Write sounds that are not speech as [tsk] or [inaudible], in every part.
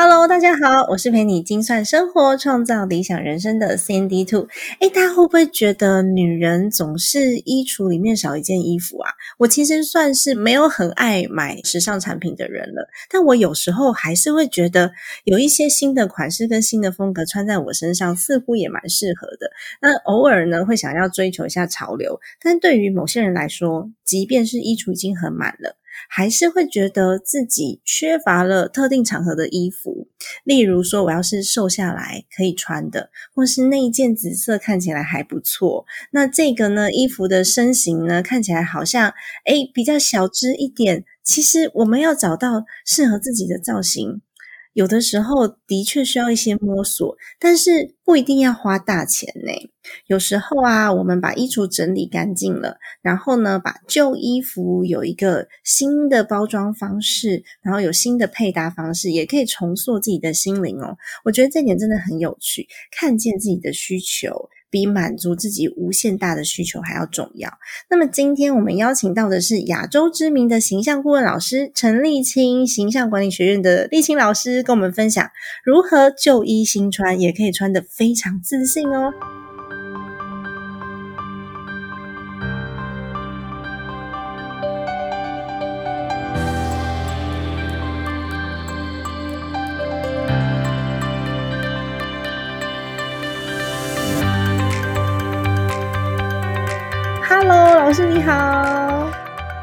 Hello，大家好，我是陪你精算生活、创造理想人生的 Sandy Two。哎，大家会不会觉得女人总是衣橱里面少一件衣服啊？我其实算是没有很爱买时尚产品的人了，但我有时候还是会觉得有一些新的款式跟新的风格穿在我身上，似乎也蛮适合的。那偶尔呢，会想要追求一下潮流，但对于某些人来说，即便是衣橱已经很满了。还是会觉得自己缺乏了特定场合的衣服，例如说，我要是瘦下来可以穿的，或是那一件紫色看起来还不错，那这个呢，衣服的身形呢看起来好像诶比较小只一点。其实我们要找到适合自己的造型。有的时候的确需要一些摸索，但是不一定要花大钱呢。有时候啊，我们把衣橱整理干净了，然后呢，把旧衣服有一个新的包装方式，然后有新的配搭方式，也可以重塑自己的心灵哦。我觉得这点真的很有趣，看见自己的需求。比满足自己无限大的需求还要重要。那么，今天我们邀请到的是亚洲知名的形象顾问老师陈立清，形象管理学院的立清老师，跟我们分享如何旧衣新穿，也可以穿得非常自信哦。老师你好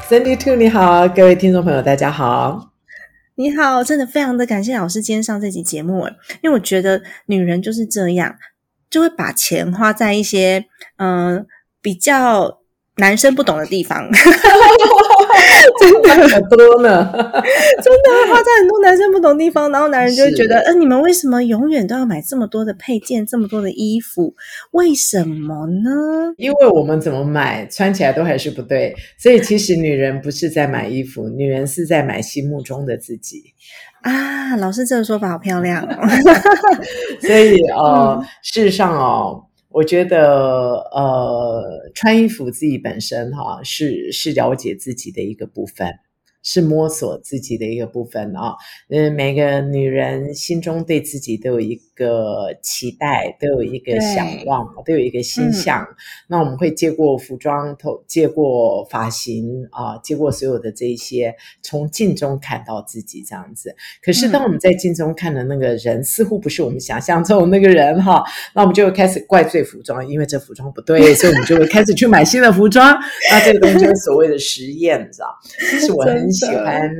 ，Cindy Two 你好，各位听众朋友大家好，你好，真的非常的感谢老师今天上这集节目因为我觉得女人就是这样，就会把钱花在一些嗯比较。男生不懂的地方，真 [laughs] 的很多呢，[laughs] 真的花在很多男生不懂地方，然后男人就会觉得，呃，你们为什么永远都要买这么多的配件，这么多的衣服？为什么呢？因为我们怎么买，穿起来都还是不对。所以其实女人不是在买衣服，女人是在买心目中的自己啊。老师这个说法好漂亮哦。[laughs] 所以呃，事实上哦。我觉得，呃，穿衣服自己本身哈，是是了解自己的一个部分。是摸索自己的一个部分啊，嗯，每个女人心中对自己都有一个期待，都有一个想望，都有一个心向。那我们会借过服装，透借过发型啊，借过所有的这一些，从镜中看到自己这样子。可是当我们在镜中看的那个人，似乎不是我们想象中那个人哈，那我们就会开始怪罪服装，因为这服装不对，所以我们就会开始去买新的服装。那这个东西就是所谓的实验，你知道？其实我很。喜欢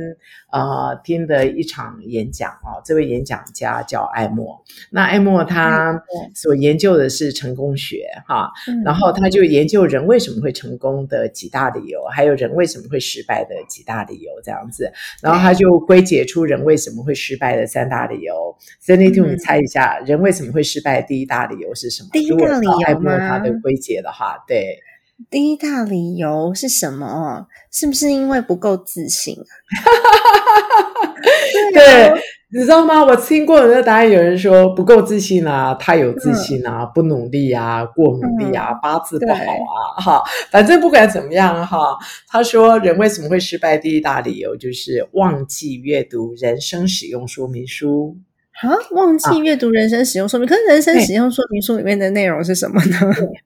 呃听的一场演讲哦，这位演讲家叫艾默。那艾默他所研究的是成功学哈，然后他就研究人为什么会成功的几大理由，还有人为什么会失败的几大理由这样子。然后他就归结出人为什么会失败的三大理由。Cindy，你猜一下，人为什么会失败？第一大理由是什么？第一大理由艾默他的归结的话，对。第一大理由是什么？是不是因为不够自信啊？[laughs] 对，你知道吗？我听过的那答案，有人说不够自信啊，太有自信啊，不努力啊，过努力啊，八字不好啊，哈，反正不管怎么样哈，他说人为什么会失败？第一大理由就是忘记阅读人生使用说明书。啊，忘记阅读人生使用说明，可是人生使用说明书里面的内容是什么呢？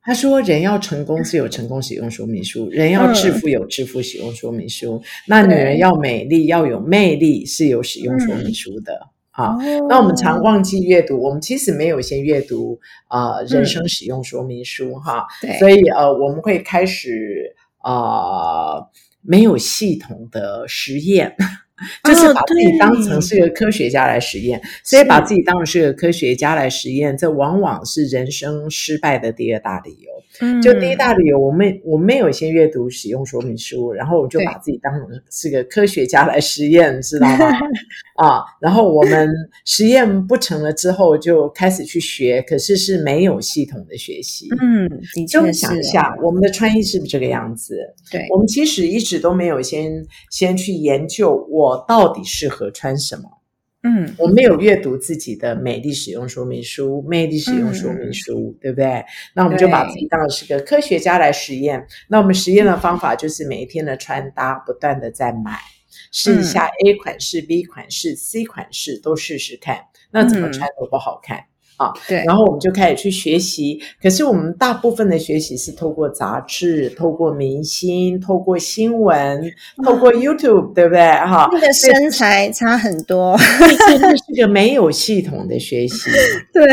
他说，人要成功是有成功使用说明书，人要致富有致富使用说明书，那女人要美丽要有魅力是有使用说明书的。啊，那我们常忘记阅读，我们其实没有先阅读啊人生使用说明书哈，所以呃我们会开始啊没有系统的实验。就是把自己当成是个科学家来实验。所以把自己当成是个科学家来实验，这往往是人生失败的第二大理由。就第一大理由，我没我没有先阅读使用说明书，然后我就把自己当成是个科学家来实验，知道吗？啊，然后我们实验不成了之后，就开始去学，可是是没有系统的学习。嗯，就想一下，我们的穿衣是不是这个样子？对，我们其实一直都没有先先去研究我到底适合穿什么。嗯，我们有阅读自己的美丽使用说明书，魅力使用说明书，对不对？那我们就把自己当成是个科学家来实验。那我们实验的方法就是每一天的穿搭，不断的在买，试一下 A 款式、B 款式、C 款式都试试看，那怎么穿都不好看。啊，对，然后我们就开始去学习。可是我们大部分的学习是透过杂志、透过明星、透过新闻、透过 YouTube，对不对？哈，那个身材差很多，[laughs] 这是个没有系统的学习。[laughs] 对，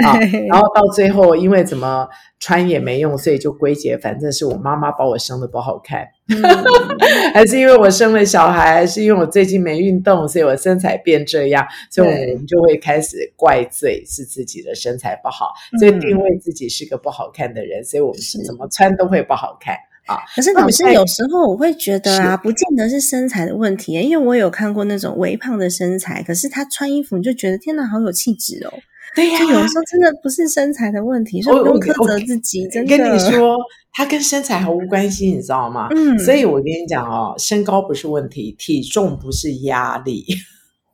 然后到最后，因为怎么穿也没用，所以就归结，反正是我妈妈把我生的不好看。[laughs] 还是因为我生了小孩，还是因为我最近没运动，所以我身材变这样，所以我们就会开始怪罪是自己的身材不好，所以定位自己是个不好看的人，所以我们是。怎么穿都会不好看啊。可是老师有时候我会觉得啊，不见得是身材的问题，因为我有看过那种微胖的身材，可是他穿衣服你就觉得天哪，好有气质哦。对呀，就有时候真的不是身材的问题，所以不用苛责自己。真的，跟你说，它跟身材毫无关系，你知道吗？嗯，所以我跟你讲哦，身高不是问题，体重不是压力。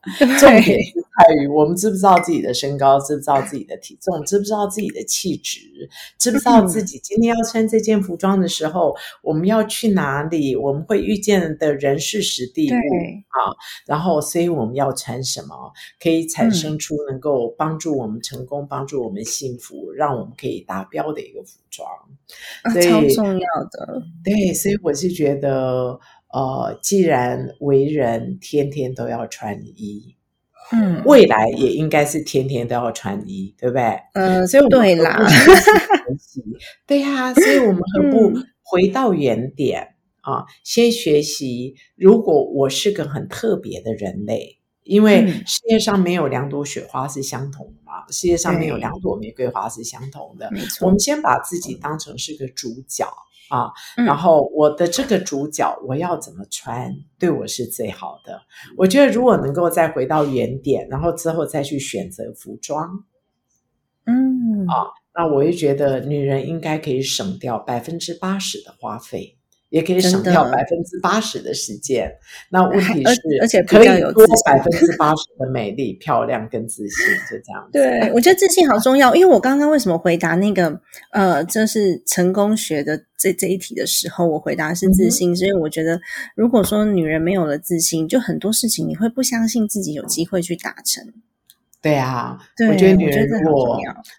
[laughs] 重点是在于我们知不知道自己的身高，知不知道自己的体重，知不知道自己的气质，知不知道自己今天要穿这件服装的时候，我们要去哪里，我们会遇见的人事实地物啊。然后，所以我们要穿什么，可以产生出能够帮助我们成功、帮助我们幸福、让我们可以达标的一个服装。超重要的。对，所以我是觉得。呃，既然为人天天都要穿衣，嗯，未来也应该是天天都要穿衣，对不对？嗯，所以对啦，对呀，所以我们何不回到原点啊？先学习，如果我是个很特别的人类，因为世界上没有两朵雪花是相同的嘛，世界上没有两朵玫瑰花是相同的。我们先把自己当成是个主角。啊，然后我的这个主角，我要怎么穿对我是最好的？我觉得如果能够再回到原点，然后之后再去选择服装，嗯，啊，那我也觉得女人应该可以省掉百分之八十的花费。也可以省掉百分之八十的时间。那问题是，而且可以多百分之八十的美丽、漂亮跟自信，[laughs] 就这样。对，我觉得自信好重要。因为我刚刚为什么回答那个呃，这是成功学的这这一题的时候，我回答是自信，是因为我觉得，如果说女人没有了自信，就很多事情你会不相信自己有机会去达成。对啊，我觉得女人如果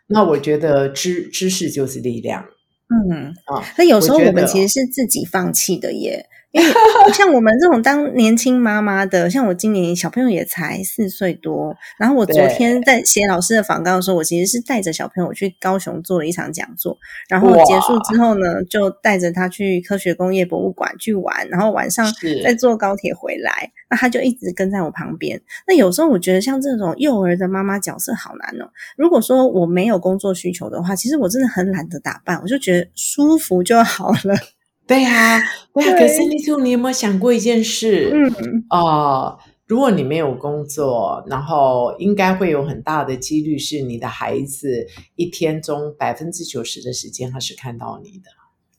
那我觉得知知识就是力量。嗯啊，那有时候我们其实是自己放弃的耶。因为像我们这种当年轻妈妈的，像我今年小朋友也才四岁多，然后我昨天在写老师的访告的时候，我其实是带着小朋友去高雄做了一场讲座，然后结束之后呢，就带着他去科学工业博物馆去玩，然后晚上再坐高铁回来，那他就一直跟在我旁边。那有时候我觉得像这种幼儿的妈妈角色好难哦。如果说我没有工作需求的话，其实我真的很懒得打扮，我就觉得舒服就好了。对呀，对呀。可是你兔，你有没有想过一件事？嗯啊，如果你没有工作，然后应该会有很大的几率是你的孩子一天中百分之九十的时间他是看到你的。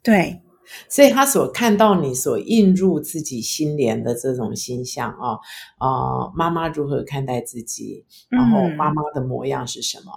对，所以他所看到你所映入自己心帘的这种形象啊啊，妈妈如何看待自己？然后妈妈的模样是什么？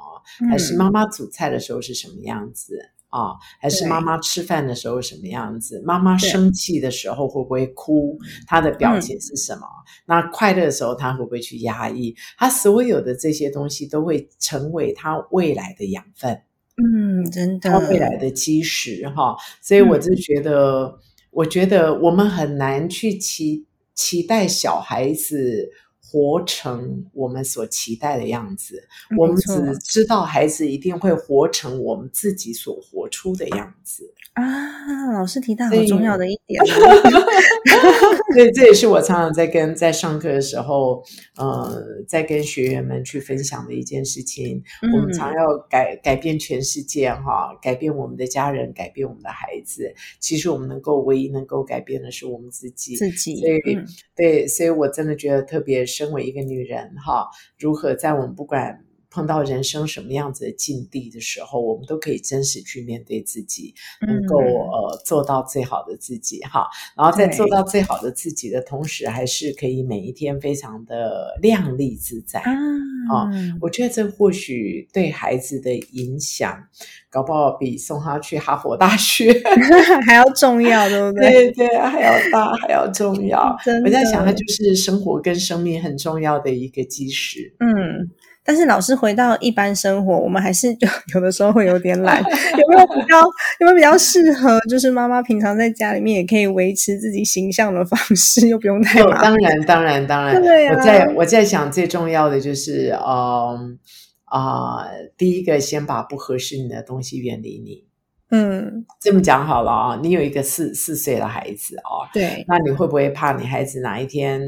还是妈妈煮菜的时候是什么样子？啊，还是妈妈吃饭的时候什么样子？妈妈生气的时候会不会哭？她的表情是什么？那快乐的时候，她会不会去压抑？她所有的这些东西都会成为她未来的养分。嗯，真的，她未来的基石哈。所以我就觉得，我觉得我们很难去期期待小孩子活成我们所期待的样子，我们只知道孩子一定会活成我们自己所活出的样子。啊，老师提到好所以重要的一点哦，[laughs] 所以这也是我常常在跟在上课的时候，呃，在跟学员们去分享的一件事情。嗯我们常要改改变全世界哈，改变我们的家人，改变我们的孩子。其实我们能够唯一能够改变的是我们自己。自己所以，嗯对，所以我真的觉得，特别身为一个女人哈，如何在我们不管碰到人生什么样子的境地的时候，我们都可以真实去面对自己，能够、嗯呃做到最好的自己哈。然后在做到最好的自己的同时，还是可以每一天非常的靓丽自在。啊我觉得这或许对孩子的影响，搞不好比送他去哈佛大学。[laughs] 还要重要，对不对？对对，还要大，还要重要。[laughs] 我在想，它就是生活跟生命很重要的一个基石。嗯，但是老师回到一般生活，我们还是就 [laughs] 有的时候会有点懒。[laughs] 有没有比较有没有比较适合，就是妈妈平常在家里面也可以维持自己形象的方式，又不用太有，麻烦？当然，当然，当然。对啊我在我在想，最重要的就是，嗯啊、第一个先把不合适你的东西远离你。嗯，这么讲好了啊，你有一个四四岁的孩子哦，对，那你会不会怕你孩子哪一天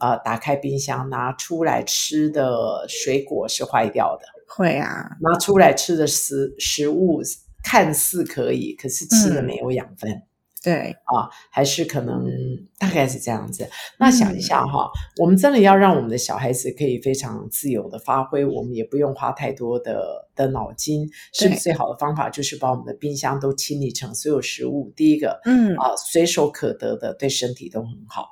呃打开冰箱拿出来吃的水果是坏掉的？会啊，拿出来吃的食食物看似可以，可是吃了嗯没有养分。对，啊，还是可能大概是这样子。那想一下哈，我们真的要让我们的小孩子可以非常自由的发挥，我们也不用花太多的的脑筋。是不是最好的方法就是把我们的冰箱都清理成所有食物？第一个嗯啊，随手可得的，对身体都很好，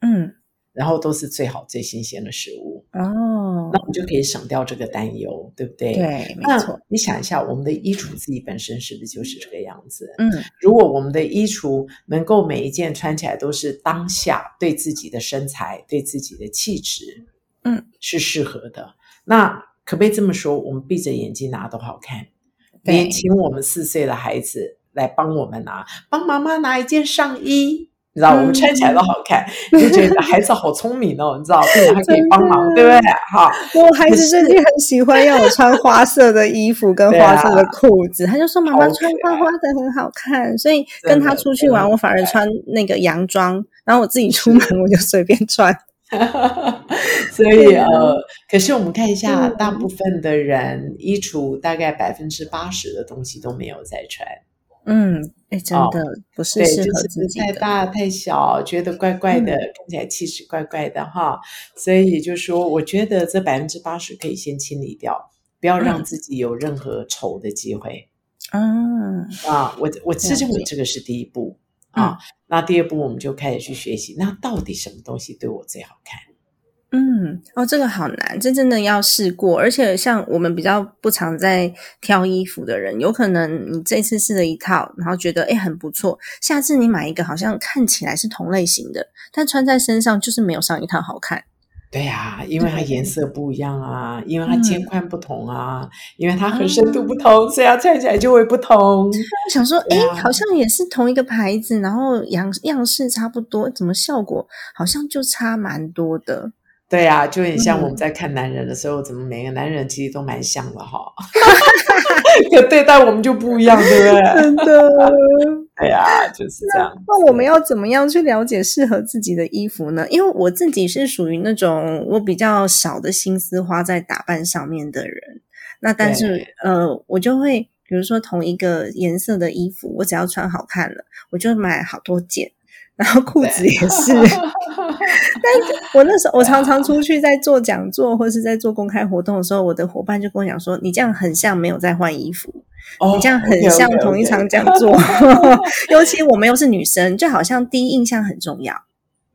嗯，然后都是最好最新鲜的食物，哦那，我们就可以省掉这个担忧，对不对？。对，没那错，你想一下，我们的衣橱自己本身是不是就是这个样子？嗯如果我们的衣橱能够每一件穿起来都是当下对自己的身材、对自己的气质，嗯，是适合的，那可不可以这么说？我们闭着眼睛拿都好看，对连请我们四岁的孩子来帮我们拿，帮妈妈拿一件上衣。你知道，我们穿起来都好看，你就觉得孩子好聪明哦，你知道，并且还可以帮忙，对不对？哈，我孩子最近很喜欢要我穿花色的衣服跟花色的裤子，他就说妈妈穿花花的很好看，所以跟他出去玩，我反而穿那个洋装，然后我自己出门我就随便穿。[laughs] 所以对啊呃，可是我们看一下，嗯。大部分的人衣橱大概百分之八十的东西都没有在穿，嗯，哎，真哦的不是对，适合就是自己的。太大太小，觉得怪怪的，嗯看起来气质怪怪的哈。所以也就是说，我觉得这百分之八十可以先清理掉，不要让嗯自己有任何丑的机会。嗯，啊，我我是认为这个是第一步啊。那第二步，我们就开始去学习，那到底什么东西对我最好看？嗯，哦，这个好难，这真的要试过。而且像我们比较不常在挑衣服的人，有可能你这次试了一套，然后觉得诶很不错，下次你买一个好像看起来是同类型的，但穿在身上就是没有上一套好看。对呀、因为它颜色不一样啊，因为它肩嗯宽不同啊，因为它很深度不同，所以它穿起来就会不同。我想说，哎，啊好像也是同一个牌子，然后样样式差不多，怎么效果好像就差蛮多的？对呀、就很像我们嗯在看男人的时候，怎么每个男人其实都蛮像的哈，[laughs] 可对待我们就不一样，对不对？[laughs] 真的。哎呀、就是这样。那我们要怎么样去了解适合自己的衣服呢？因为我自己是属于那种我比较少的心思花在打扮上面的人。那但是呃，我就会比如说同一个颜色的衣服，我只要穿好看了，我就买好多件。然后裤子也是，[laughs] 但我那时候我常常出去在做讲座或是在做公开活动的时候，我的伙伴就跟我讲说：“你这样很像没有在换衣服。”哦你这样很像同一场讲座，[laughs] 尤其我们又是女生，就好像第一印象很重要。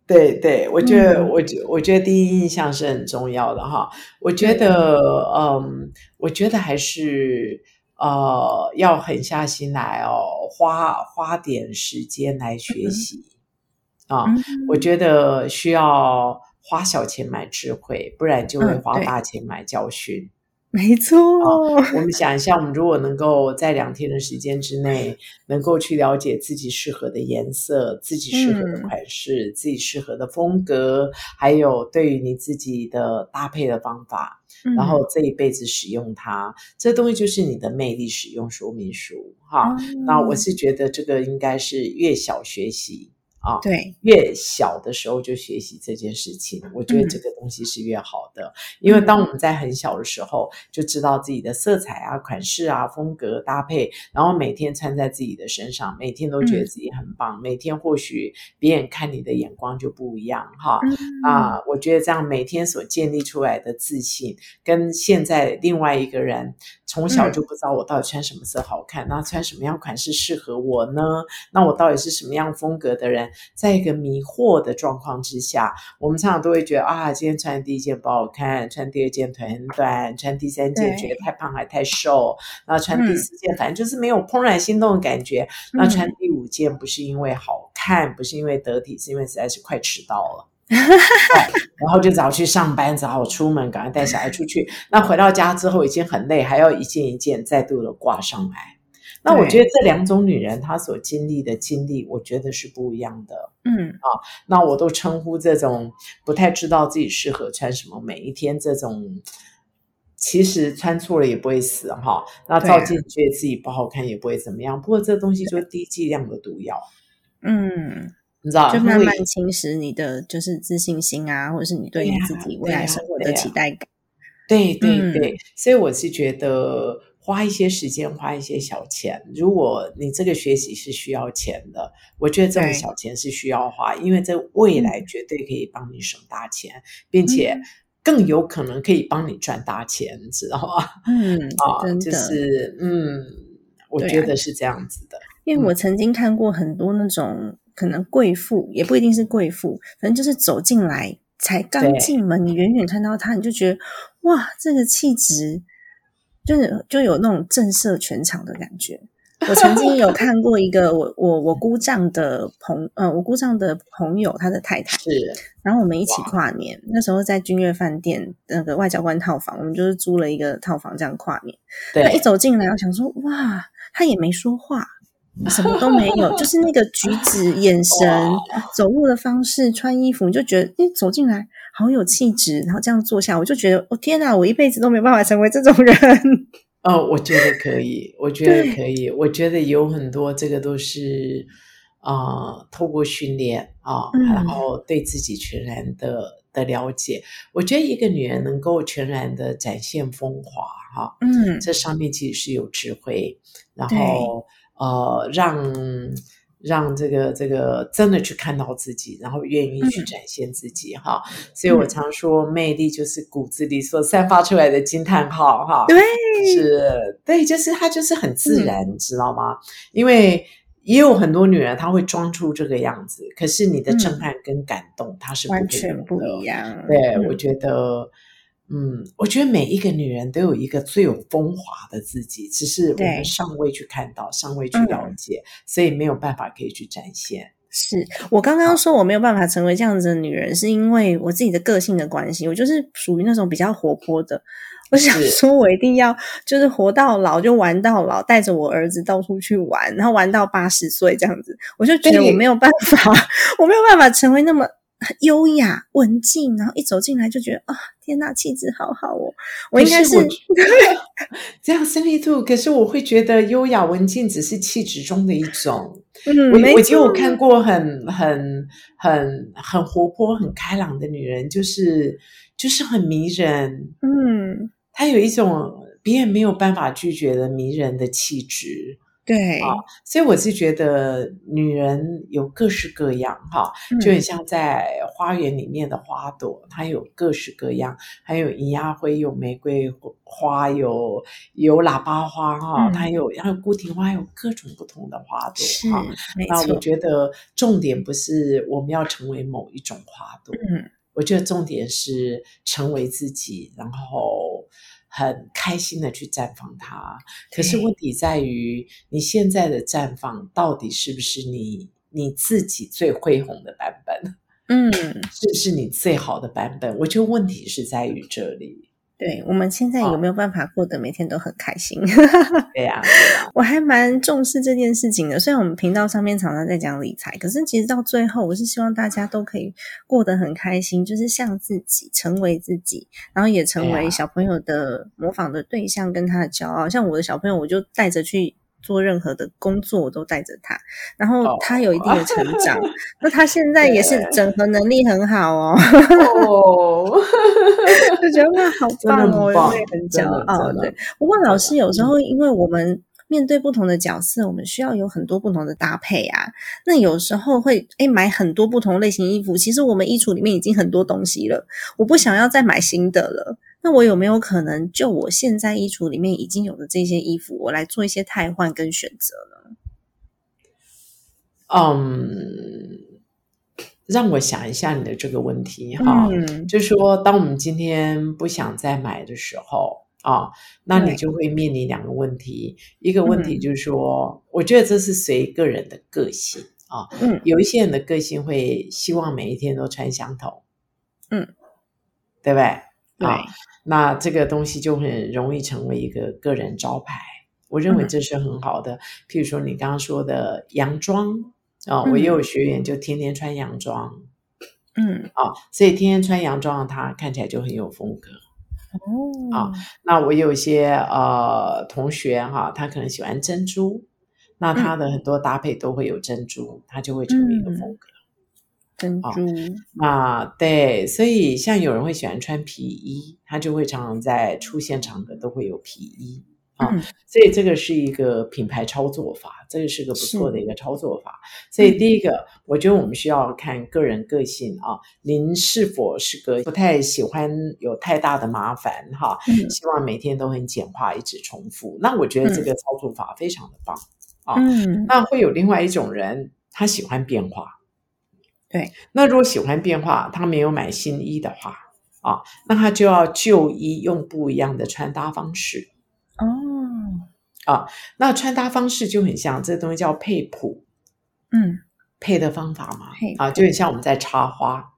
对对，我觉得，嗯我觉我觉得第一印象是很重要的哈。我觉得，嗯，我觉得还是呃，要狠下心来哦，花花点时间来学习、啊。嗯我觉得需要花小钱买智慧，不然就会花大钱买教训。[laughs] 没错。我们想一下，我们如果能够在两天的时间之内，能够去了解自己适合的颜色、自己适合的款式、自己适合的风格，还有对于你自己的搭配的方法，然后这一辈子使用它，这东西就是你的魅力使用说明书哈。那我是觉得这个应该是越小学习。啊，对，越小的时候就学习这件事情，我觉得这个东西是越好的。因为当我们在很小的时候就知道自己的色彩啊、款式啊、风格搭配，然后每天穿在自己的身上，每天都觉得自己很棒。每天或许别人看你的眼光就不一样哈。啊，我觉得这样每天所建立出来的自信，跟现在另外一个人从小就不知道我到底穿什么色好看，那穿什么样款式适合我呢？那我到底是什么样风格的人？在一个迷惑的状况之下，我们常常都会觉得啊，今天穿第一件不好看，穿第二件腿很短，穿第三件觉得太胖还太瘦，然后穿第四件反正就是没有怦然心动的感觉。那穿第五件不是因为好看，不是因为得体，是因为实在是快迟到了，[laughs] 然后就早去上班，早出门，赶快带小孩出去。那回到家之后已经很累，还要一件一件再度的挂上来。那我觉得这两种女人她所经历的经历，我觉得是不一样的。嗯啊，那我都称呼这种不太知道自己适合穿什么，每一天这种其实穿错了也不会死哈。那照镜觉得自己不好看也不会怎么样。不过这东西就是低剂量的毒药。嗯，你知道，就慢慢侵蚀你的就是自信心啊，或者是你对你自己未来生活的期待感。对对对，所以我是觉得。花一些时间，花一些小钱。如果你这个学习是需要钱的，我觉得这种小钱是需要花，因为在未来绝对可以帮你省大钱，并且更有可能可以帮你赚大钱，知道吗？[laughs] 嗯，啊，就是嗯，我觉得是这样子的。因为我曾经看过很多那种可能贵妇，也不一定是贵妇，反正就是走进来才刚进门，你远远看到她，你就觉得哇，这个气质。就是就有那种震慑全场的感觉。我曾经有 [laughs] 看过一个我我我姑丈的朋，呃，我姑丈的朋友他的太太是，然后我们一起跨年，那时候在君悦饭店那个外交官套房，我们就是租了一个套房这样跨年。对，一走进来，我想说哇，他也没说话。什么都没有，就是那个举止、眼神、走路的方式、穿衣服，你就觉得你走进来好有气质，然后这样坐下，我就觉得，我天哪，我一辈子都没办法成为这种人。[laughs] 哦，我觉得可以，我觉得可以，我觉得有很多这个都是啊，透过训练啊，然后对自己全然的的了解。我觉得一个女人能够全然的展现风华，哈，嗯，这上面其实是有智慧，然后。呃，让让这个这个真的去看到自己，然后愿意去展现自己哈。所以我常说，魅力就是骨子里所散发出来的惊叹号哈。对，是，对，就是它就是很自然，你知道吗？因为也有很多女人，她会装出这个样子，可是你的震撼跟感动，她是完全不一样。对，我觉得。嗯，我觉得每一个女人都有一个最有风华的自己，只是我们尚未去看到，尚未去了解，所以没有办法可以去展现。是我刚刚说我没有办法成为这样子的女人，是因为我自己的个性的关系，我就是属于那种比较活泼的。我想说，我一定要就是活到老就玩到老，带着我儿子到处去玩，然后玩到八十岁这样子。我就觉得我没有办法，[laughs] 我没有办法成为那么。优雅文静，然后一走进来就觉得啊，天哪，气质好好哦！我应该是 [laughs] 这样，生力兔。可是我会觉得优雅文静只是气质中的一种。嗯，我我就有看过很很很很活泼、很开朗的女人，就是就是很迷人。嗯，她有一种别人没有办法拒绝的迷人的气质。对啊，所以我是觉得女人有各式各样哈，就很像在花园里面的花朵，它有各式各样，还有银芽灰，有玫瑰花，有有喇叭花哈，它有还有孤庭花，有各种不同的花朵哈。那我觉得重点不是我们要成为某一种花朵，嗯，我觉得重点是成为自己，然后。很开心的去绽放它，可是问题在于你现在的绽放到底是不是你你自己最恢宏的版本？嗯，是不是你最好的版本？我觉得问题是在于这里。对，我们现在有没有办法过得每天都很开心？[laughs] 对呀、我还蛮重视这件事情的。虽然我们频道上面常常在讲理财，可是其实到最后，我是希望大家都可以过得很开心，就是像自己，成为自己，然后也成为小朋友的模仿的对象，跟他的骄傲。像我的小朋友，我就带着去。做任何的工作，我都带着他，然后哦他有一定的成长。[laughs] 那他现在也是整合能力很好哦，哦，[laughs] 就觉得哇，好棒哦，很棒我也很真的骄傲。对，不过老师有时候，因为我们面对不同的角色，我们需要有很多不同的搭配啊。那有时候会诶买很多不同类型衣服，其实我们衣橱里面已经很多东西了，我不想要再买新的了。那我有没有可能就我现在衣橱里面已经有的这些衣服，我来做一些汰换跟选择呢？嗯，让我想一下你的这个问题哈。嗯，就说，当我们今天不想再买的时候啊，那你就会面临两个问题。一个问题嗯就是说，我觉得这是随个人的个性啊。嗯有一些人的个性会希望每一天都穿相同，嗯，对不对？对，啊，那这个东西就很容易成为一个个人招牌。我认为嗯这是很好的。譬如说你刚刚说的洋装啊，嗯我也有学员就天天穿洋装。嗯，啊，所以天天穿洋装的他看起来就很有风格。哦，啊那我有一些呃同学哈，他可能喜欢珍珠，那嗯他的很多搭配都会有珍珠，他就会成为一个风格。啊珍珠，啊对，所以像有人会喜欢穿皮衣，他就会常常在出现场合都会有皮衣。啊嗯所以这个是一个品牌操作法，这个是个不错的一个操作法。所嗯以第一个，我觉得我们需要看个人个性啊，您是否是个不太喜欢有太大的麻烦哈，嗯希望每天都很简化，一直重复。那我觉得这个操作法非常的棒。啊嗯，那会有另外一种人，他喜欢变化。对，那如果喜欢变化，他没有买新衣的话啊，那他就要旧衣用不一样的穿搭方式。哦，啊那穿搭方式就很像，这东西叫配谱，嗯。配的方法嘛配，啊，就很像我们在插花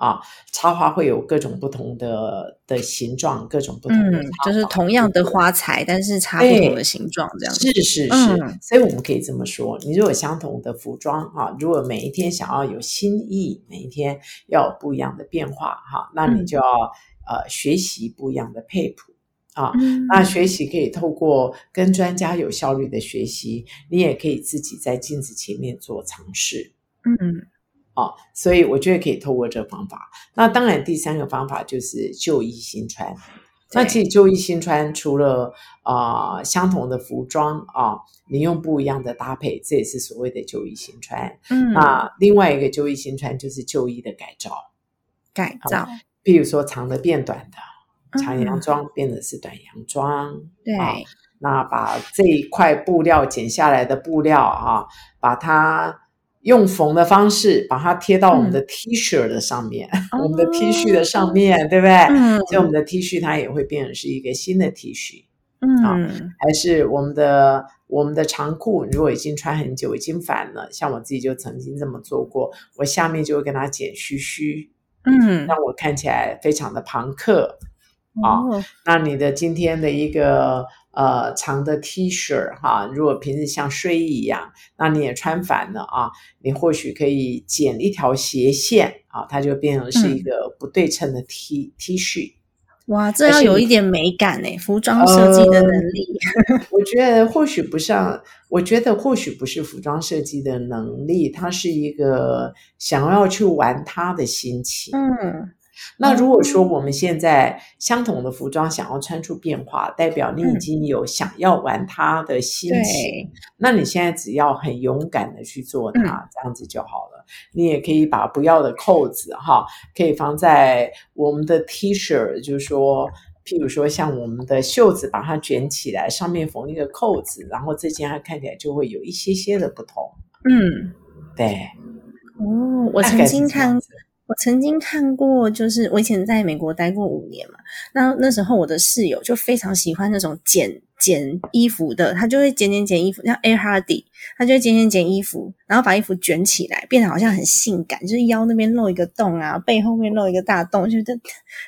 啊，插花会有各种不同的的形状，各种不同的嗯，就是同样的花材，但是插不同的形状，这样子。是是是，嗯所以我们可以这么说：你如果相同的服装啊，如果每一天想要有新意，每一天要有不一样的变化哈，那你嗯就要、呃学习不一样的配谱啊。嗯那学习可以透过跟专家有效率的学习，你也可以自己在镜子前面做尝试嗯啊。所以我觉得可以透过这个方法。那当然，第三个方法就是旧衣新穿。那其实旧衣新穿，除了啊、呃相同的服装啊，你用不一样的搭配，这也是所谓的旧衣新穿。嗯，那另外一个旧衣新穿就是旧衣的改造，改造，譬如说长的变短的，长嗯洋装变的是短洋装，对，啊那把这一块布料剪下来的布料啊，把它用缝的方式把它贴到我们的 T 恤的上面，[laughs] 我们的 T 恤的上面，对不对？嗯所以我们的 T 恤它也会变成是一个新的 T 恤，嗯。还是我们的我们的长裤，如果已经穿很久，已经反了，像我自己就曾经这么做过，我下面就会跟它剪须须，嗯，让我看起来非常的朋克。啊哦，那你的今天的一个呃长的 T 恤哈，如果平时像睡衣一样，那你也穿反了啊，你或许可以剪一条斜线啊，它就变成是一个不对称的 T、T 恤。哇，这要有一点美感哎，服装设计的能力。[laughs] 我觉得或许不像，我觉得或许不是服装设计的能力，它是一个想要去玩它的心情。嗯那如果说我们现在相同的服装想要穿出变化，代表你已经有想要玩它的心情。对，那你现在只要很勇敢的去做它，嗯这样子就好了。你也可以把不要的扣子哈，可以放在我们的 T 恤，就是说，譬如说像我们的袖子，把它卷起来，上面缝一个扣子，然后这件它看起来就会有一些些的不同。嗯。对，哦，我曾经看这样子，我曾经看过，就是我以前在美国待过五年嘛，那那时候我的室友就非常喜欢那种剪剪衣服的，他就会剪剪剪衣服，像 Air Hardy，他就会剪剪剪衣服，然后把衣服卷起来，变得好像很性感，就是腰那边露一个洞啊，背后面露一个大洞，觉得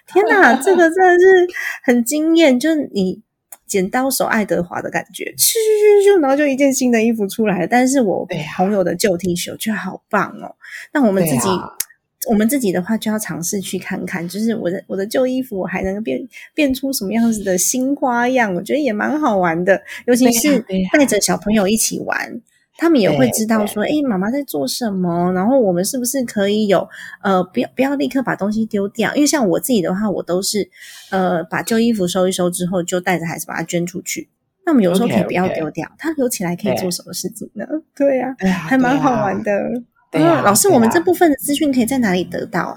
天哪，这个真的是很惊艳，就是你剪刀手爱德华的感觉，咻咻咻咻，然后就一件新的衣服出来了。但是我朋友的旧 T 恤就好棒哦，那我们自己。我们自己的话就要尝试去看看，就是我的我的旧衣服，我还能变变出什么样子的新花样？我觉得也蛮好玩的，尤其是带着小朋友一起玩，他们也会知道说，哎，妈妈在做什么。然后我们是不是可以有呃，不要不要立刻把东西丢掉？因为像我自己的话，我都是呃把旧衣服收一收之后，就带着孩子把它捐出去。那我们有时候可以不要丢掉，它留起来可以做什么事情呢？[laughs] 对呀，还蛮好玩的。啊，老师，我们这部分的资讯可以在哪里得到啊？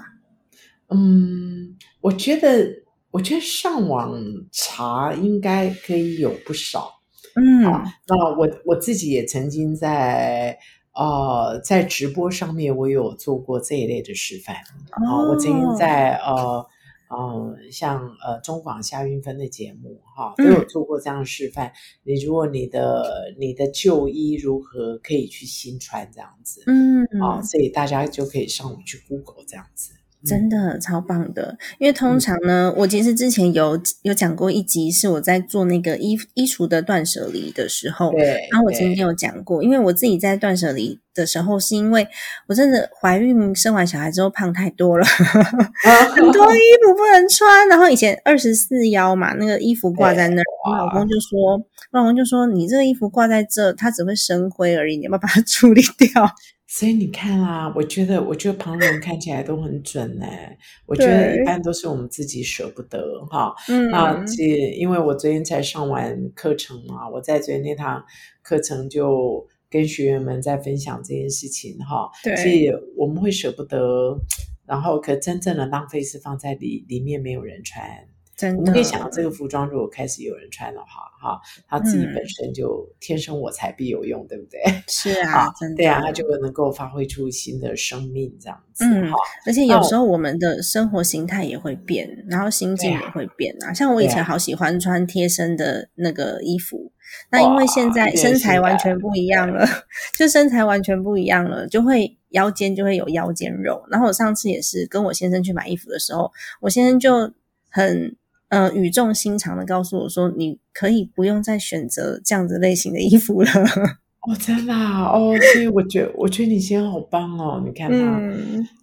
嗯，我觉得，我觉得上网查应该可以有不少。嗯，那我我自己也曾经在呃在直播上面，我有做过这一类的示范。哦，我曾经在呃。嗯，像呃中广夏运分的节目哈，都有做过这样的示范。你如果你的你的旧衣如何可以去新穿这样子，嗯，啊，所以大家就可以上网去 Google 这样子。真的超棒的，因为通常呢，我其实之前有有讲过一集，是我在做那个衣衣橱的断舍离的时候，对，然后我今天有讲过，因为我自己在断舍离的时候，是因为我真的怀孕生完小孩之后胖太多了，[laughs] 很多衣服不能穿，然后以前二十四腰嘛，那个衣服挂在那儿，我老公就说，我老公就说，你这个衣服挂在这，它只会生灰而已，你要不要把它处理掉？所以你看啊，我觉得，我觉得旁人看起来都很准呢。我觉得一般都是我们自己舍不得哈。嗯，那这因为我昨天才上完课程嘛，我在昨天那堂课程就跟学员们在分享这件事情哈。对，所以我们会舍不得，然后可真正的浪费是放在里里面没有人穿。我们可以想到，这个服装如果开始有人穿的话，哈，他自己本身就天生我材必有用，对不对？[laughs] 是啊，真的，对啊，他就能够发挥出新的生命，这样子。嗯，而且有时候我们的生活形态也会变，然后心境也会变啊。像我以前好喜欢穿贴身的那个衣服，那因为现在身材完全不一样了，[laughs] 就身材完全不一样了，就会腰间就会有腰间肉。然后我上次也是跟我先生去买衣服的时候，我先生就很。呃，语重心长的告诉我说：“你可以不用再选择这样子类型的衣服了。[laughs] ”哦，真的哦，所以我觉得，我觉得你现在好棒哦！你看他，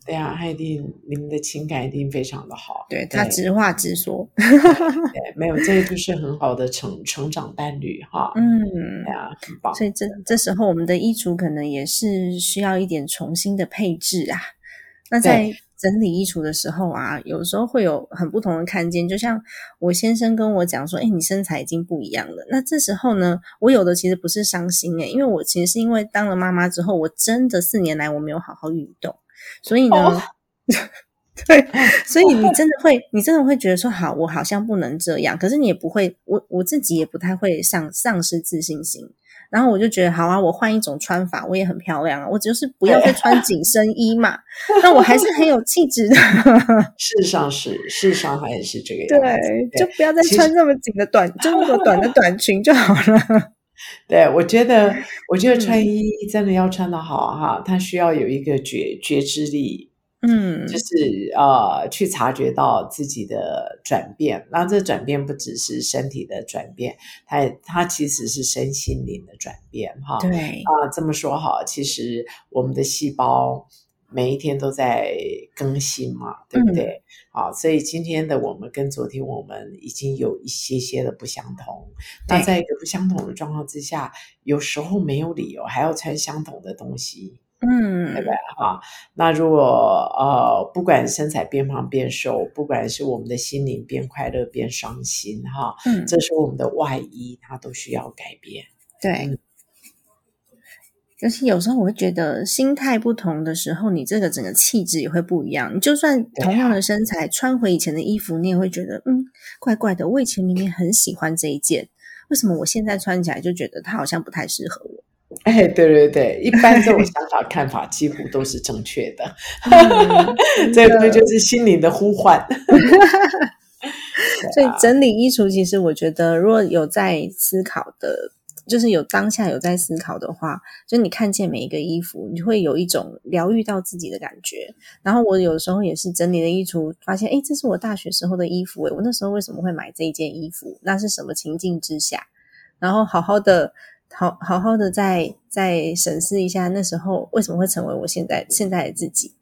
对呀，他一定你们的情感一定非常的好。对他直话直说，[laughs] 对，没有这个就是很好的成成长伴侣哈。嗯，对啊，很棒。所以这这时候我们的衣橱可能也是需要一点重新的配置啊。那在。整理衣橱的时候啊，有时候会有很不同的看见。就像我先生跟我讲说：“哎，你身材已经不一样了。”那这时候呢，我有的其实不是伤心诶，因为我其实是因为当了妈妈之后，我真的四年来我没有好好运动，所以呢，[laughs] 对，所以你真的会，你真的会觉得说：“好，我好像不能这样。”可是你也不会，我我自己也不太会丧丧失自信心。然后我就觉得好啊，我换一种穿法，我也很漂亮啊。我就是不要再穿紧身衣嘛，那我还是很有气质的。事实上是，事实上还是这个样子。对，就不要再穿这么紧的短，就那么短的短裙就好了。[laughs] 对，我觉得，我觉得穿衣真的要穿的好哈，它需要有一个觉觉知力。嗯，就是呃，去察觉到自己的转变，那这转变不只是身体的转变，它它其实是身心灵的转变，哈。对啊，这么说哈，其实我们的细胞每一天都在更新嘛，对不对？好，所以今天的我们跟昨天我们已经有一些些的不相同。那在一个不相同的状况之下，有时候没有理由还要穿相同的东西。嗯，对不对？哈，那如果呃，不管身材变胖变瘦，不管是我们的心灵变快乐变伤心，哈，嗯，这是我们的外衣，它都需要改变。对，尤其有时候我会觉得心态不同的时候，你这个整个气质也会不一样。你就算同样的身材，穿回以前的衣服，你也会觉得嗯，怪怪的。我以前明明很喜欢这一件，为什么我现在穿起来就觉得它好像不太适合我？[laughs] 哎，对对对，一般这种想法看法几乎都是正确的，[laughs] 嗯 [laughs] 这个就是心灵的呼唤。所以整理衣橱，其实我觉得，如果有在思考的，就是有当下有在思考的话，就你看见每一个衣服，你会有一种疗愈到自己的感觉。然后我有时候也是整理了衣橱，发现，哎，这是我大学时候的衣服，哎我那时候为什么会买这一件衣服？那是什么情境之下？然后好好的。好好好的再再审视一下，那时候为什么会成为我现在现在的自己？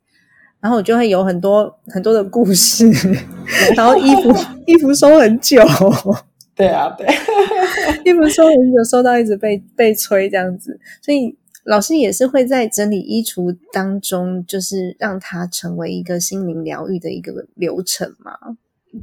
然后我就会有很多很多的故事，[laughs] 然后衣服 [laughs] 衣服收很久，对啊，对，衣服收很久，收到一直被被催这样子，所以老师也是会在整理衣橱当中，就是让它成为一个心灵疗愈的一个流程嘛。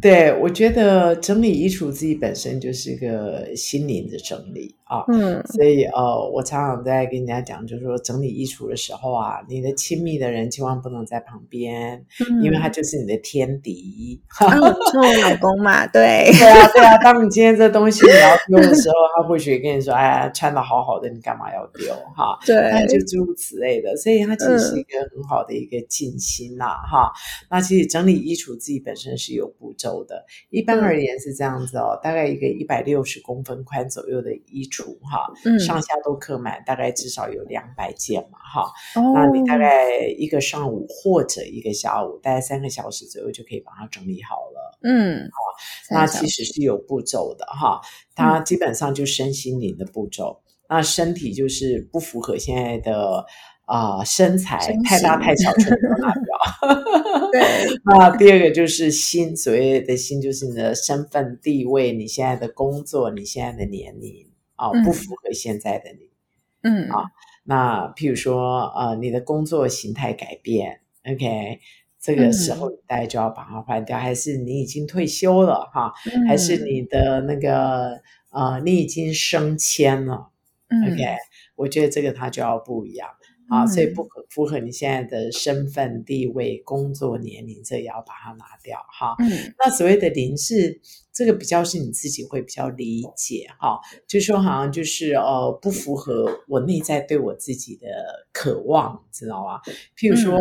对，我觉得整理衣橱自己本身就是一个心灵的整理啊，嗯。所以呃，我常常在跟人家讲，就是说整理衣橱的时候啊，你的亲密的人千万不能在旁边，因为他。就是你的天敌。啊，就我老公嘛，对，对啊，对啊，当你今天这东西你要丢的时 [laughs] 候，他或许跟你说：“哎呀，穿的好好的，你干嘛要丢？”哈，对，那就。诸如此类的，所以它其实是一个很好的一个静心呐，哈。那其实整理衣橱自己本身是有步骤的，一般而言是这样子哦，大概一个一百六十公分宽左右的衣橱，哈，嗯上下都刻满，大概至少有两百件嘛，哈。哦那你大概一个上午或者一个下午，大概三个小时左右就可以把它整理好了。嗯，好那其实是有步骤的哈，它基本上就身心灵的步骤。那身体就是不符合现在的啊、身材太大太小，全部都拿掉。[laughs] 对，[laughs] 那第二个就是心，所谓的心就是你的身份地位，你现在的工作，你现在的年龄啊、嗯。不符合现在的你。嗯。啊那譬如说，呃，你的工作形态改变，OK，这个时候你大概就要把它换掉，还是你已经退休了哈，还是嗯。你的那个呃，你已经升迁了、嗯。O k 我觉得这个它就要不一样。啊，所以嗯。不可符合你现在的身份地位、工作年龄，这也要把它拿掉哈。嗯。那所谓的零是这个比较是你自己会比较理解哈，就说好像就是呃不符合我内在对我自己的渴望，知道吗？譬如说。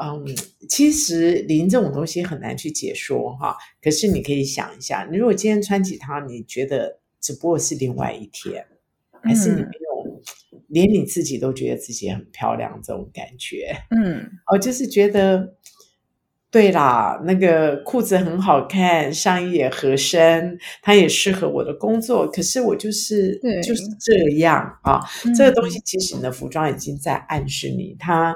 嗯，其实零这种东西很难去解说哈。可是你可以想一下，你如果今天穿起它，你觉得只不过是另外一天，还是你嗯没有，连你自己都觉得自己很漂亮这种感觉？嗯哦，就是觉得，对啦，那个裤子很好看，上衣也合身，它也适合我的工作。可是我就是对就是这样啊，这个东嗯西其实你的服装已经在暗示你，它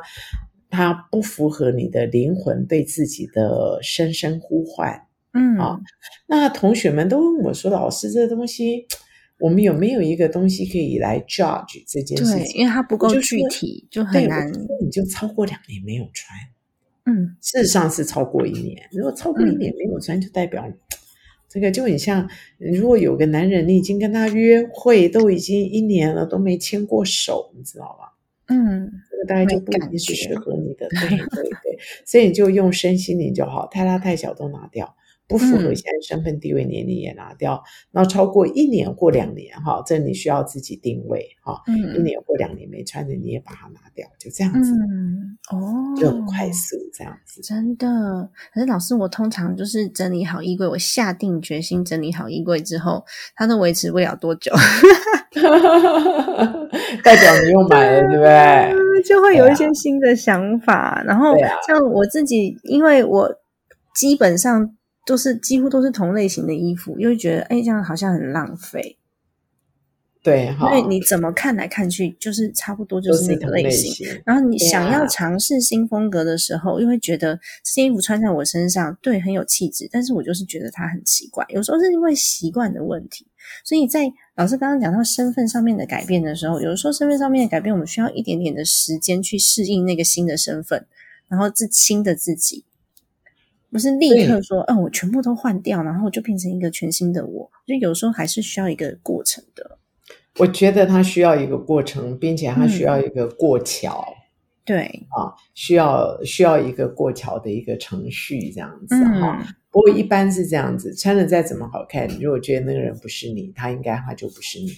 它不符合你的灵魂对自己的深深呼唤。嗯啊那同学们都问我说：“老师，这个东西，我们有没有一个东西可以来 judge 这件事对，情？”因为它不够具体，就很难你就超过两年没有穿。嗯事实上是超过一年。如果超过一嗯年没有穿，就代表 [tsk] 这个就很像，如果有个男人你已经跟他约会都已经一年了，都没牵过手，你知道吧？嗯这个大概就不一定是适合你的。对对对，[laughs] 所以你就用身心灵就好，太大太小都拿掉。不符合嗯现在身份地位年龄也拿掉，然后超过一年或两年哈，这你需要自己定位哈，一嗯年或两年没穿的你也把它拿掉，就这样子，嗯哦，就很快速这样子。真的，可是老师，我通常就是整理好衣柜，我下定决心整理好衣柜之后，它都维持不了多久，[laughs] 代表你又买了，对不对？就会有一些新的想法。然后像我自己，因为我基本上都是几乎都是同类型的衣服，又会觉得哎，这样好像很浪费。对因，为你怎么看来看去，就是差不多就是那个类型。型。然后你想要啊尝试新风格的时候，又会觉得这件衣服穿在我身上，对，很有气质，但是我就是觉得它很奇怪。有时候是因为习惯的问题，所以在老师刚刚讲到身份上面的改变的时候，有的时候身份上面的改变，我们需要一点点的时间去适应那个新的身份，然后自新的自己，不是立刻说，嗯，我全部都换掉，然后就变成一个全新的我。就有时候还是需要一个过程的。我觉得它需要一个过程，并且它需要嗯一个过桥、对，啊，需要需要一个过桥的一个程序这样子哈。嗯，不过一般是这样子，穿的再怎么好看，如果觉得那个人不是你，他应该他就不是你。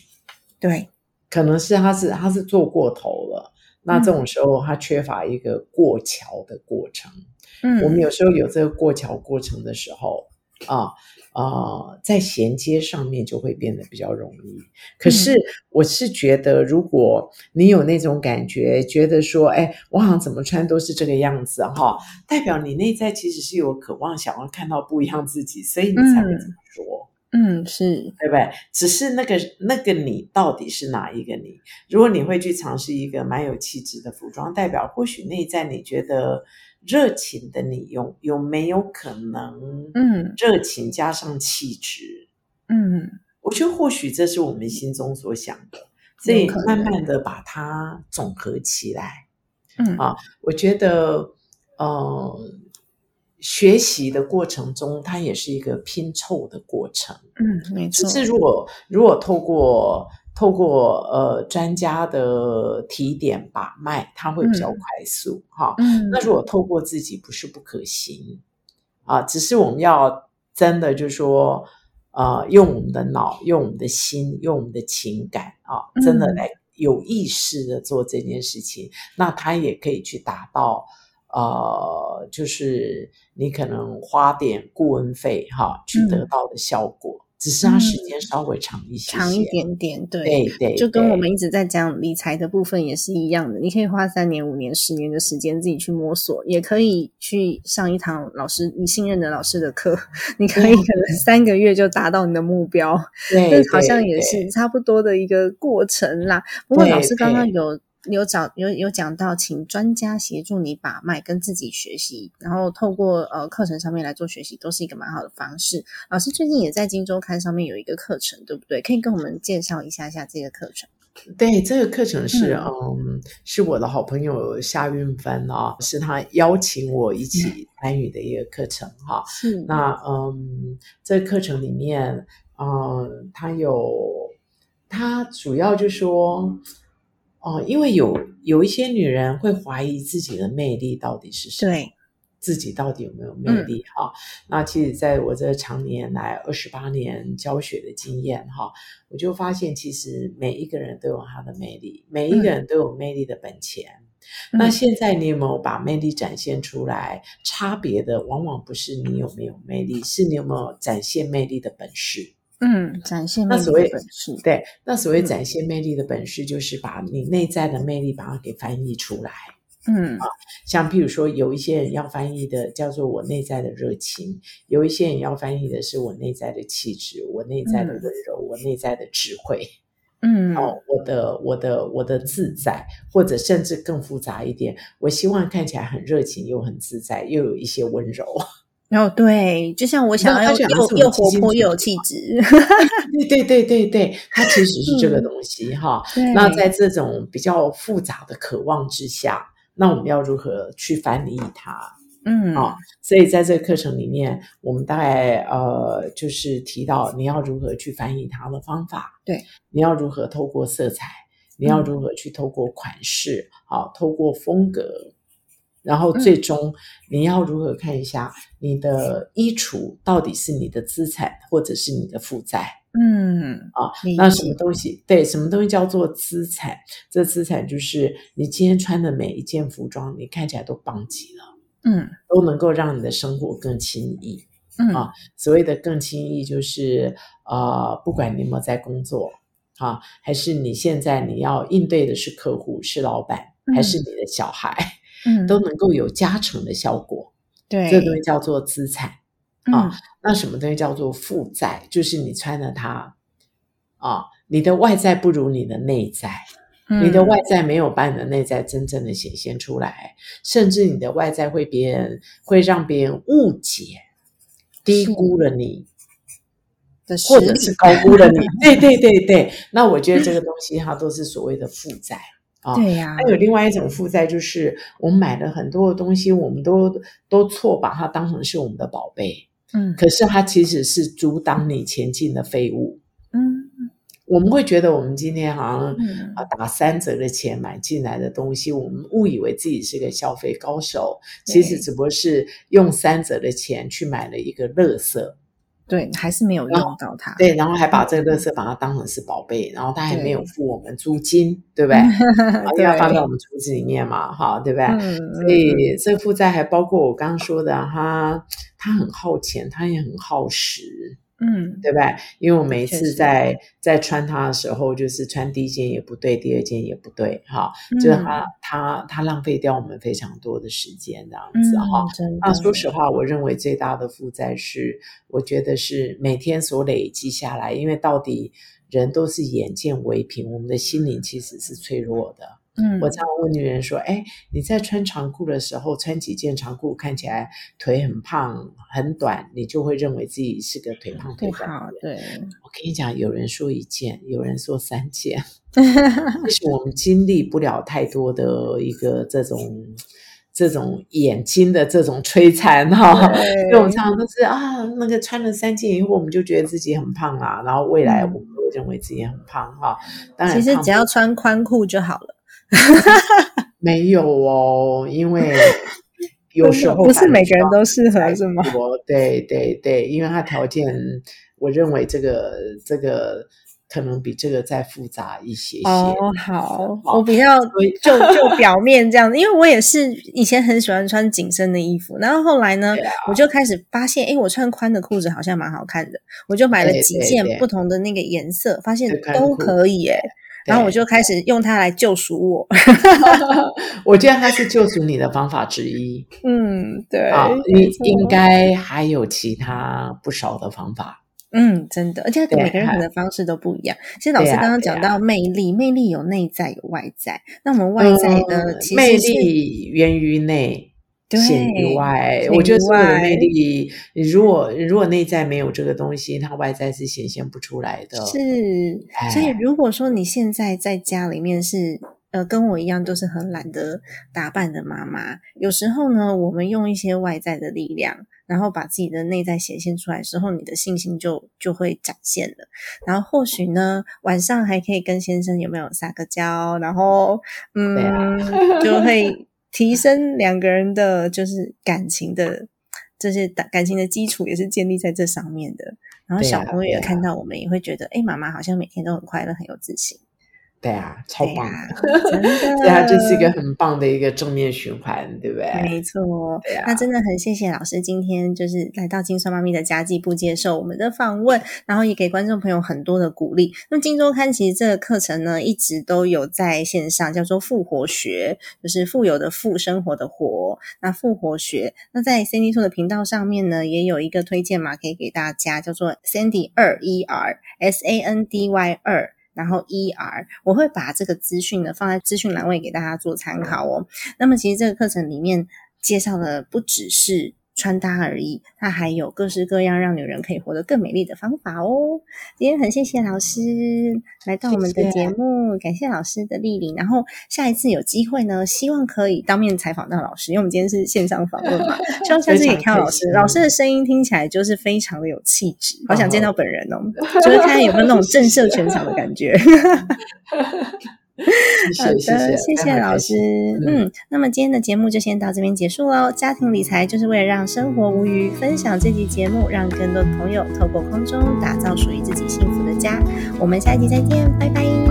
对，可能是他是他是做过头了。那这种时候，他缺乏一个过桥的过程。嗯，我们有时候有这个过桥过程的时候，啊啊，在衔接上面就会变得比较容易。可是我是觉得，如果你有那种感觉，觉得说，哎，我好像怎么穿都是这个样子，哈，代表你内在其实是有渴望想要看到不一样自己，所以你才会这么说。嗯，是对不对？只是那个那个你到底是哪一个你？如果你会去尝试一个蛮有气质的服装，代表或许内在你觉得热情的你，有有没有可能？嗯，热情加上气质，嗯，我觉得或许这是我们心中所想的，所以慢慢的把它总合起来。嗯啊，我觉得，呃。学习的过程中，它也是一个拼凑的过程。嗯，没错。就是如果如果透过透过呃专家的提点把脉，它会比较快速哈。嗯，那如果透过自己不是不可行啊，只是我们要真的就说呃用我们的脑、用我们的心、用我们的情感啊，真的来有意识的做这件事情，那它也可以去达到。呃，就是你可能花点顾问费哈，去得到的效果，只是它时间稍微长一些，长一点点，对对对，就跟我们一直在讲理财的部分也是一样的。你可以花三年、五年、十年的时间自己去摸索，也可以去上一堂老师你信任的老师的课，你可以可能三个月就达到你的目标，对，好像也是差不多的一个过程啦。不过老师刚刚有。有找有有讲到，请专家协助你把脉，跟自己学习，然后透过呃课程上面来做学习，都是一个蛮好的方式。老师最近也在《金周刊》上面有一个课程，对不对？可以跟我们介绍一下下这个课程。对，这个课程是嗯，是我的好朋友夏运芬啊，是他邀请我一起参与的一个课程哈。是那嗯，这个课程里面，嗯，他有他主要就说。哦，因为有有一些女人会怀疑自己的魅力到底是什么，对，自己到底有没有魅力哈？那其实，在我这长年来二十八年教学的经验哈，我就发现，其实每一个人都有他的魅力，每一个人都有魅力的本钱。那现在你有没有把魅力展现出来？差别的往往不是你有没有魅力，是你有没有展现魅力的本事。嗯，展现魅力的本事。对，那所谓展现魅力的本事，就是把你内在的魅力把它给翻译出来。嗯啊，像譬如说，有一些人要翻译的叫做我内在的热情，有一些人要翻译的是我内在的气质，我内在的温柔，我内在的智慧。嗯，哦，我的我的我的自在，或者甚至更复杂一点，我希望看起来很热情，又很自在，又有一些温柔。哦，对，就像我想要又又活泼又有气质，[laughs] [laughs] 对对对对对，它其实是这个东西哈。那在这种比较复杂的渴望之下，那我们要如何去翻译它？嗯啊，所以在这个课程里面，我们大概呃就是提到你要如何去翻译它的方法，对，你要如何透过色彩，你要如何去透过款式，好，透过风格。然后最终你要如何看一下你的衣橱到底是你的资产或者是你的负债？嗯啊，那什么东西？对，什么东西叫做资产？这资产就是你今天穿的每一件服装，你看起来都棒极了，嗯，都能够让你的生活更轻易。嗯啊，所谓的更轻易，就是呃，不管你有没有在工作啊，还是你现在你要应对的是客户、是老板，还是你的小孩。嗯，都能够有加成的效果。对，这东西叫做资产啊。嗯那什么东西叫做负债？就是你穿了它啊，你的外在不如你的内在，嗯你的外在没有把你的内在真正的显现出来，甚至你的外在会别人会让别人误解、低估了你，的或者是高估了你。[laughs] 对对对对，那我觉得这个东西它都是所谓的负债。啊，对呀，还有另外一种负债，就是我们买了很多的东西，我们都都错把它当成是我们的宝贝，嗯可是它其实是阻挡你前进的废物。嗯我们会觉得我们今天好像嗯啊打三折的钱买进来的东西，我们误以为自己是个消费高手，其实只不过是用三折的钱去买了一个垃圾。对，还是没有用到它。对，然后还把这个垃圾把它当成是宝贝，然后他还没有付我们租金，对不对？[laughs] 对，要放在我们租金里面嘛，哈，对不对？嗯，所以这负债还包括我刚刚说的，他他很耗钱，他也很耗时。嗯，对不对？因为我每一次在在穿它的时候，就是穿第一件也不对，第二件也不对，哈，就是它它它浪费掉我们非常多的时间，这样子哈。那说实话，我认为最大的负债是，我觉得是每天所累积下来，因为到底人都是眼见为凭，我们的心灵其实是脆弱的。嗯，我常常问女人说：“哎，你在穿长裤的时候，穿几件长裤看起来腿很胖很短，你就会认为自己是个腿胖腿短的对，我跟你讲，有人说一件，有人说三件，[laughs] 就是我们经历不了太多的一个这种这种眼睛的这种摧残哈。因为我们常常都是啊，那个穿了三件以后，我们就觉得自己很胖啊，然后未来我们会认为自己很胖哈。当然，其实只要穿宽裤就好了。[laughs] 没有哦，因为 [laughs] 有时候不是每个人都适合，是吗？对对对，因为他条件，我认为这个这个可能比这个再复杂一些些。哦，好，我比较就就表面这样子，因为我也是以前很喜欢穿紧身的衣服，然后后来呢，我就开始发现，哎，我穿宽的裤子好像蛮好看的，我就买了几件不同的那个颜色，发现都可以，哎。然后我就开始用它来救赎我，[laughs] 我觉得它是救赎你的方法之一。嗯，对，你应该还有其他不少的方法。嗯，真的，而且每个人的方式都不一样。其实老师刚刚讲到魅力，魅力有内在有外在，那我们外在的魅力源于内。显于外，我觉得所有的魅力，如果如果内在没有这个东西，它外在是显现不出来的。是，所以如果说你现在在家里面是呃跟我一样都是很懒得打扮的妈妈，有时候呢，我们用一些外在的力量，然后把自己的内在显现出来的时候，你的信心就就会展现了。然后或许呢，晚上还可以跟先生有没有撒个娇，然后嗯，[laughs] 就会。提升两个人的就是感情的这些感情的基础也是建立在这上面的。然后小朋友也看到我们，也会觉得，哎，妈妈好像每天都很快乐，很有自信。对啊，超棒！[laughs] 真的，对啊，这是一个很棒的一个正面循环，对不对？没错。那真的很谢谢老师今天就是来到金酸妈咪的家计部接受我们的访问，然后也给观众朋友很多的鼓励。那么金周刊其实这个课程呢，一直都有在线上，叫做复活学，就是富有的富，生活的活。那复活学，那在 Sandy Two 的频道上面呢，也有一个推荐码可以给大家，叫做 Sandy 二 E R S A N D Y 二。然后 E R，我会把这个资讯呢放在资讯栏位给大家做参考哦。那么其实这个课程里面介绍的不只是。穿搭而已，它还有各式各样让女人可以活得更美丽的方法哦。今天很谢谢老师来到我们的节目，感谢老师的莅临。然后下一次有机会呢，希望可以当面采访到老师，因为我们今天是线上访问嘛。[laughs] 希望下次也看到老师，老师的声音听起来就是非常的有气质，好想见到本人哦，[laughs] 就是看有没有那种震慑全场的感觉。[laughs] 好的，谢谢老师。嗯，那么今天的节目就先到这边结束喽。家庭理财就是为了让生活无虞，分享这集节目，让更多的朋友透过空中打造属于自己幸福的家。我们下一集再见，拜拜。